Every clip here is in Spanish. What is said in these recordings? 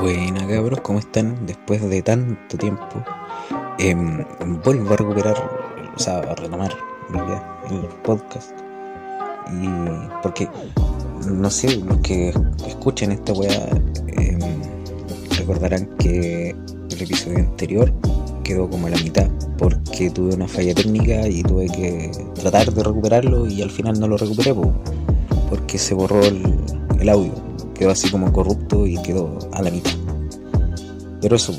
Buena cabros, ¿cómo están? Después de tanto tiempo, em, vuelvo a recuperar, o sea, a retomar el podcast. Y porque, no sé, los que escuchen esta weá em, recordarán que el episodio anterior quedó como a la mitad porque tuve una falla técnica y tuve que tratar de recuperarlo y al final no lo recuperé porque se borró el audio quedó así como corrupto y quedó a la mitad. Pero eso,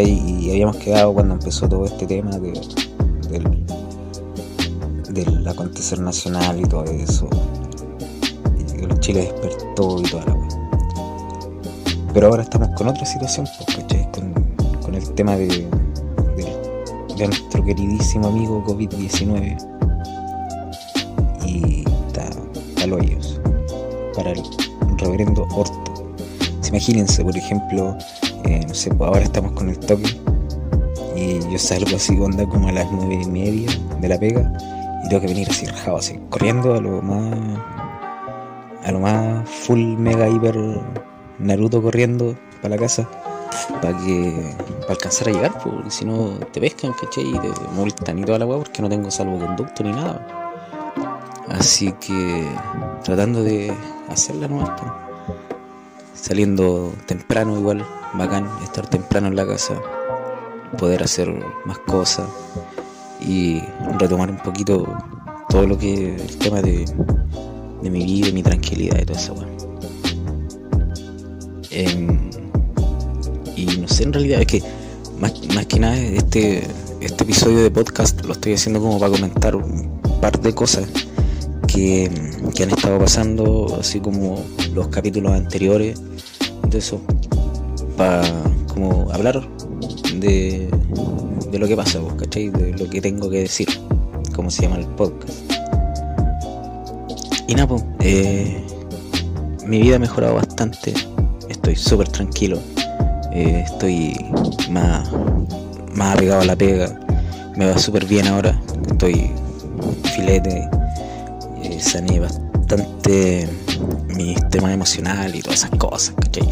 y habíamos quedado cuando empezó todo este tema de, del, acontecer nacional y todo eso. Y Chile despertó y toda la Pero ahora estamos con otra situación, ¿cachai? Con, el tema de, de, de nuestro queridísimo amigo COVID-19. Y está, está lo ellos. Para el reverendo orto. imagínense, por ejemplo, eh, no sé, pues ahora estamos con el toque y yo salgo así onda como a las nueve y media de la pega y tengo que venir así rajado, así, corriendo a lo más a lo más full mega hiper Naruto corriendo para la casa para que para alcanzar a llegar, porque si no te pescan, ¿cachai? Y te multan y toda la porque no tengo salvoconducto ni nada. Así que tratando de hacerla nomás, saliendo temprano igual, bacán, estar temprano en la casa, poder hacer más cosas y retomar un poquito todo lo que el tema de, mi vida mi tranquilidad y todo eso, em, y no sé, en realidad es que más, más que nada este, este episodio de podcast lo estoy haciendo como para comentar un par de cosas que, han estado pasando, así como los capítulos anteriores, de eso, para como hablar de, de lo que pasa, ¿cachai? De lo que tengo que decir, como se llama el podcast. Y nada, pues, eh, mi vida ha mejorado bastante, estoy súper tranquilo, eh, estoy más, más apegado a la pega, me va súper bien ahora, estoy filete sané bastante mi sistema emocional y todas esas cosas, ¿cachai?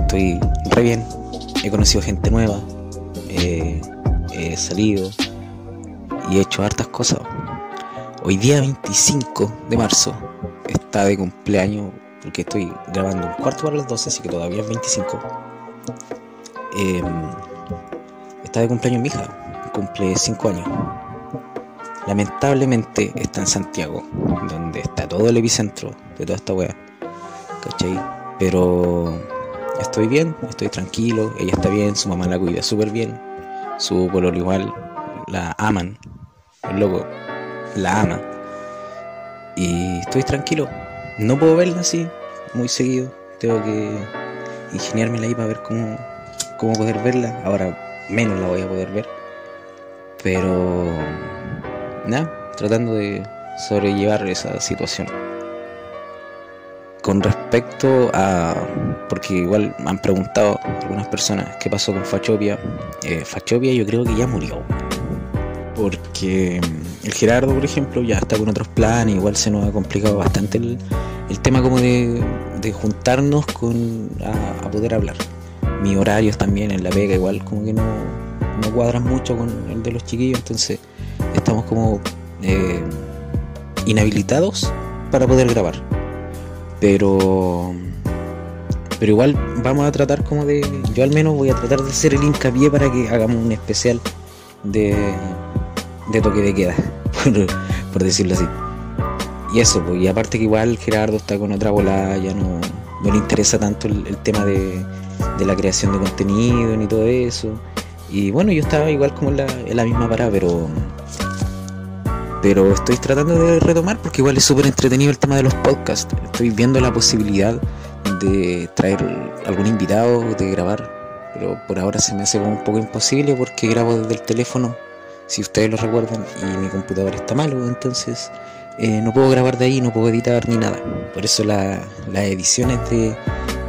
Estoy re bien, he conocido gente nueva, he salido y he hecho hartas cosas. Hoy día 25 de marzo está de cumpleaños, porque estoy grabando un cuarto para las 12, así que todavía es 25. Em, está de cumpleaños mi hija, cumple 5 años lamentablemente está en Santiago, donde está todo el epicentro de toda esta weá. ¿Cachai? Pero estoy bien, estoy tranquilo, ella está bien, su mamá la cuida súper bien, su color igual, la aman, el loco la ama. Y estoy tranquilo, no puedo verla así muy seguido, tengo que ingeniármela ahí para ver cómo, cómo poder verla, ahora menos la voy a poder ver. Pero tratando de sobrellevar esa situación. Con respecto a, porque igual me han preguntado algunas personas qué pasó con Fachopia. Eh, Fachopia yo creo que ya murió. Porque mm, el Gerardo, por ejemplo, ya está con otros planes, igual se nos ha complicado bastante el, tema como de, juntarnos con a, poder hablar. Mis horarios también en la vega igual como que no, no cuadran mucho con el de los chiquillos, entonces estamos como eh, inhabilitados para poder grabar. Pero pero igual vamos a tratar como de yo al menos voy a tratar de hacer el hincapié para que hagamos un especial de de toque de queda por, decirlo así y eso pues y aparte que igual Gerardo está con otra bola ya no, no le interesa tanto el, tema de, de, la creación de contenido ni todo eso y bueno yo estaba igual como en la, en la misma parada pero pero estoy tratando de retomar porque igual es súper entretenido el tema de los podcasts. Estoy viendo la posibilidad de traer algún invitado, de grabar, pero por ahora se me hace un poco imposible porque grabo desde el teléfono, si ustedes lo recuerdan, y mi computador está malo, entonces eh, no puedo grabar de ahí, no puedo editar ni nada. Por eso las ediciones de,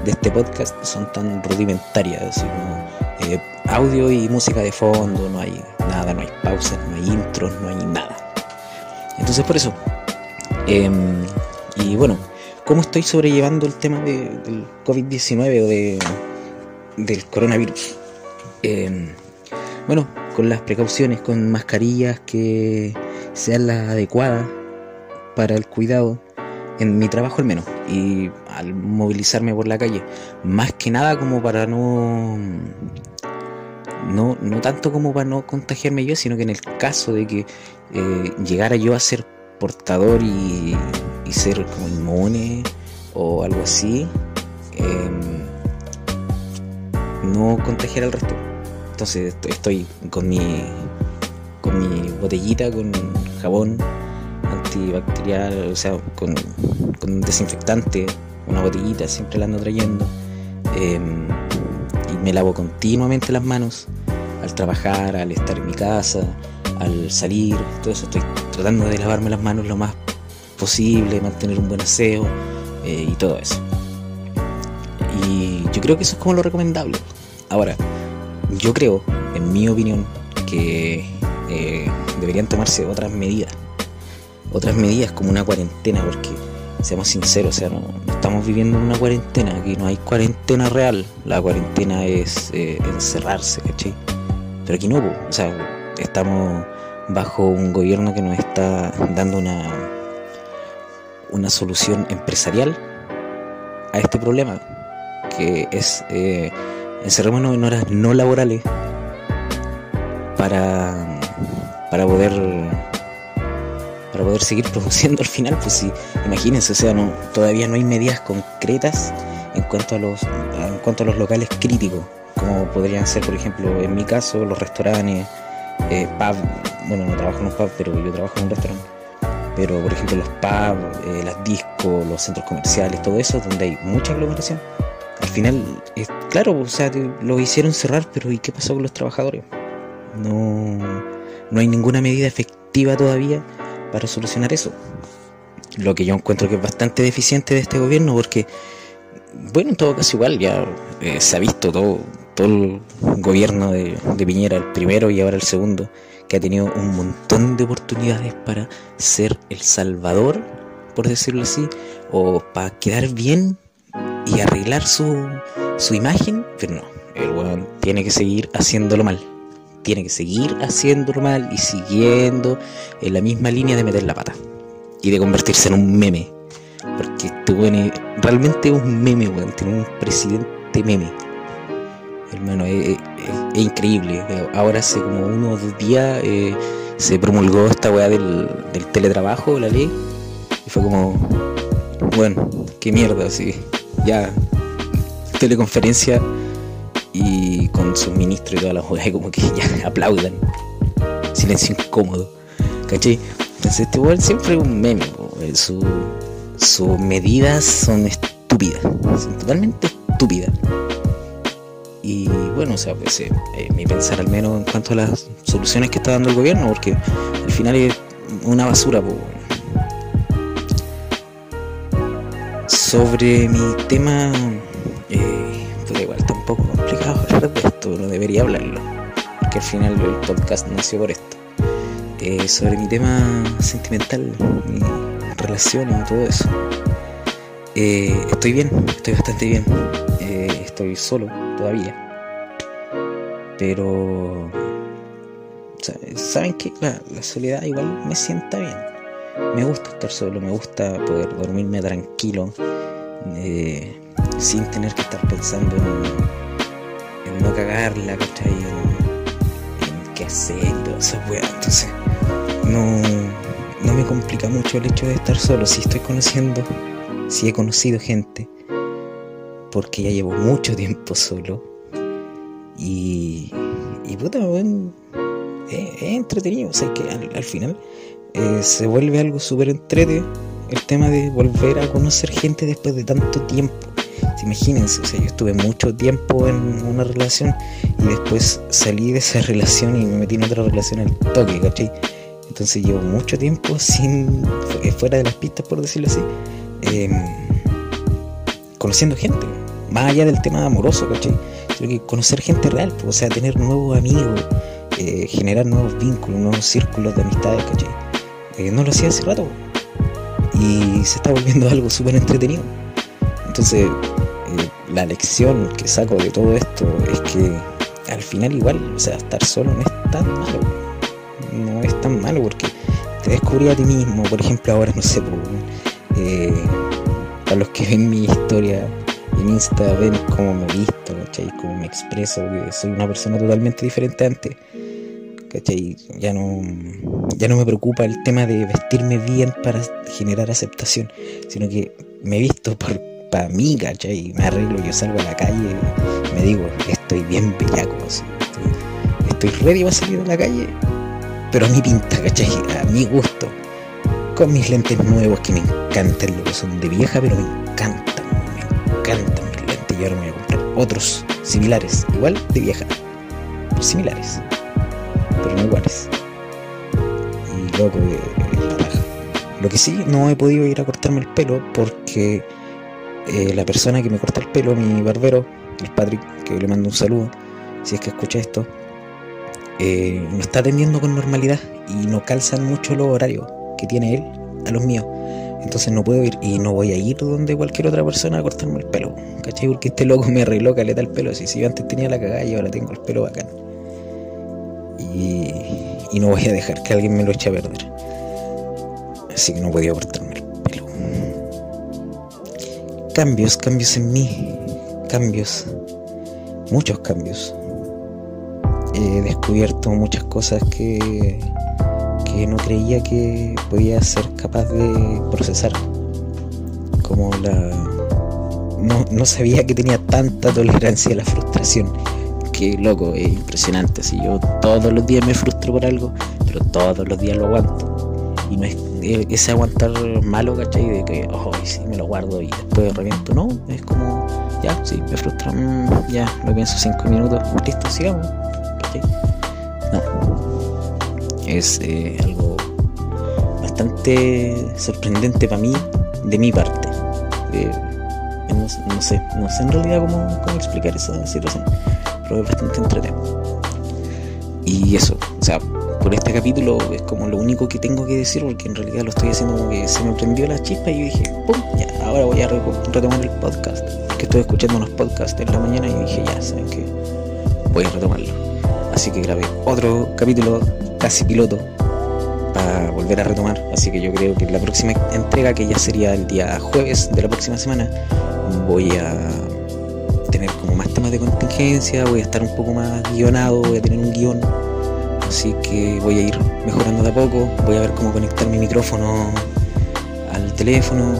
este podcast son tan rudimentarias, así como eh, audio y música de fondo, no hay nada, no hay pausas, no hay intros, no hay nada. Entonces por eso. Em, y bueno, cómo estoy sobrellevando el tema del COVID-19 o de, del coronavirus. Em, bueno, con las precauciones, con mascarillas que sean las adecuadas para el cuidado, en mi trabajo al menos, y al movilizarme por la calle, más que nada como para no, no, no tanto como para no contagiarme yo, sino que en el caso de que eh, llegara yo a ser portador y, ser como inmune o algo así, em, no contagiar al resto. Entonces estoy con mi, con mi botellita, con jabón antibacterial, o sea, con, con desinfectante, una botellita, siempre la ando trayendo. Em, me lavo continuamente las manos al trabajar, al estar en mi casa, al salir, todo eso. Estoy tratando de lavarme las manos lo más posible, mantener un buen aseo eh, y todo eso. Y yo creo que eso es como lo recomendable. Ahora, yo creo, en mi opinión, que eh, deberían tomarse otras medidas. Otras medidas como una cuarentena, porque seamos sinceros, o sea, no, estamos viviendo en una cuarentena, aquí no hay cuarentena real. La cuarentena es eh, encerrarse, ¿cachai? Pero aquí no, o sea, estamos bajo un gobierno que nos está dando una, una solución empresarial a este problema, que es eh, encerrémonos en horas no laborales para, para poder para poder seguir produciendo al final, pues sí, imagínense, o sea, no, todavía no hay medidas concretas en cuanto a los en cuanto a los locales críticos, como podrían ser, por ejemplo, en mi caso, los restaurantes, eh, pub, bueno, no trabajo en un pub, pero yo trabajo en un restaurante. Pero, por ejemplo, los pubs, eh, las discos, los centros comerciales, todo eso, donde hay mucha aglomeración. Al final, claro, o sea, lo hicieron cerrar, pero ¿y qué pasó con los trabajadores? No, no hay ninguna medida efectiva todavía para solucionar eso. Lo que yo encuentro que es bastante deficiente de este gobierno, porque, bueno, en todo caso igual, ya eh, se ha visto todo, todo el gobierno de, Piñera, el primero y ahora el segundo, que ha tenido un montón de oportunidades para ser el salvador, por decirlo así, o para quedar bien y arreglar su, su imagen, pero no, el weón tiene que seguir haciéndolo mal. Tiene que seguir haciéndolo mal y siguiendo en la misma línea de meter la pata y de convertirse en un meme. Porque este weón realmente un meme, weón. Tiene un presidente meme hermano, es, increíble. Ahora hace como uno o dos días eh, se promulgó esta weá del, teletrabajo, la ley, y fue como, bueno, qué mierda, así, ya, teleconferencia y con su ministro y todas las weas, como que ya aplaudan, silencio incómodo, ¿cachai? Entonces este weón siempre es un meme, sus medidas son estúpidas, son totalmente estúpidas. Y bueno, o sea, pues, eh, eh, mi pensar al menos en cuanto a las soluciones que está dando el gobierno, porque al final es una basura. Sobre mi tema, debería hablarlo, porque al final el podcast nació por esto. Eh, sobre mi tema sentimental, mi relación y todo eso. estoy bien, estoy bastante bien. estoy solo todavía. Pero, ¿saben que la, soledad igual me sienta bien. Me gusta estar solo, me gusta poder dormirme tranquilo, eh, sin tener que estar pensando en, no cagarla, ¿cachai? En, en qué hacer y todo eso, Entonces, no, no me complica mucho el hecho de estar solo. Si estoy conociendo, si he conocido gente, porque ya llevo mucho tiempo solo y, y puta, bueno, es, entretenido. O sea, que al, final eh, se vuelve algo súper entretenido el tema de volver a conocer gente después de tanto tiempo. Imagínense, o sea, yo estuve mucho tiempo en una relación y después salí de esa relación y me metí en otra relación al toque, ¿cachai? Entonces llevo mucho tiempo sin, fuera de las pistas, por decirlo así, em, conociendo gente, más allá del tema amoroso, ¿cachai? que conocer gente real, pues, o sea, tener nuevos amigos, eh, generar nuevos vínculos, nuevos círculos de amistades, ¿cachai? Eh, no lo hacía hace rato. y se está volviendo algo súper entretenido. Entonces, eh, la lección que saco de todo esto es que al final igual, o sea, estar solo no es tan malo. No es tan malo porque te descubrí a ti mismo. Por ejemplo, ahora no sé, eh, para los que ven mi historia en Insta, ven cómo me he visto, ¿cachai? Cómo me expreso, que soy una persona totalmente diferente antes. Ya no, ya no me preocupa el tema de vestirme bien para generar aceptación, sino que me visto por, para mí, ¿cachai? Me arreglo, yo salgo a la calle, me digo, estoy bien bellaco, estoy, ready para salir a la calle, pero a mi pinta, ¿cachai? A mi gusto, con mis lentes nuevos que me encantan, que son de vieja, pero me encantan, me encantan mis lentes, y ahora me voy a comprar otros similares, igual de vieja, similares pero no iguales. Y loco, eh, Lo que sí, no he podido ir a cortarme el pelo porque eh, la persona que me corta el pelo, mi barbero, el Patrick, que le mando un saludo, si es que escucha esto, eh, me está atendiendo con normalidad y no calzan mucho los horarios que tiene él a los míos. Entonces no puedo ir y no voy a ir donde cualquier otra persona a cortarme el pelo. ¿Cachai? Porque este loco me arregló caleta el pelo. Así si yo antes tenía la cagada y ahora tengo el pelo bacán y, no voy a dejar que alguien me lo eche a perder. Así que no podía cortarme. Cambios, cambios en mí, cambios, muchos cambios. He descubierto muchas cosas que, que no creía que podía ser capaz de procesar. Como la... No, no sabía que tenía tanta tolerancia a la frustración que loco, es impresionante. Si yo todos los días me frustro por algo, pero todos los días lo aguanto. Y no es ese aguantar malo, ¿cachai? De que, oh, sí, me lo guardo y después reviento. No, es como, ya, sí, me frustra, mm, ya, lo pienso cinco minutos, listo, sigamos, ¿cachai? No. Es eh, algo bastante sorprendente para mí, de mi parte. no, sé, no sé en realidad cómo, cómo explicar esa situación pero es bastante entretenido. Y eso, o sea, por este capítulo es como lo único que tengo que decir, porque en realidad lo estoy haciendo como que se me prendió la chispa y yo dije, ¡pum! Ya, ahora voy a retomar el podcast. Porque estoy escuchando unos podcasts en la mañana y dije, ya, ¿saben qué? Voy a retomarlo. Así que grabé otro capítulo casi piloto para volver a retomar. Así que yo creo que la próxima entrega, que ya sería el día jueves de la próxima semana, voy a tener como más temas de contingencia, voy a estar un poco más guionado, voy a tener un guion. Así que voy a ir mejorando de a poco, voy a ver cómo conectar mi micrófono al teléfono,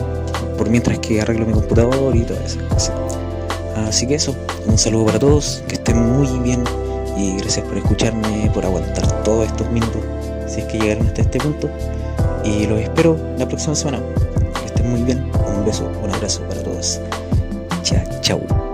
por mientras que arreglo mi computador y todas esas cosas. Así que eso, un saludo para todos, que estén muy bien y gracias por escucharme, por aguantar todos estos minutos, si es que llegaron hasta este punto. Y los espero la próxima semana. Que estén muy bien, un beso, un abrazo para todos. Chao, chao.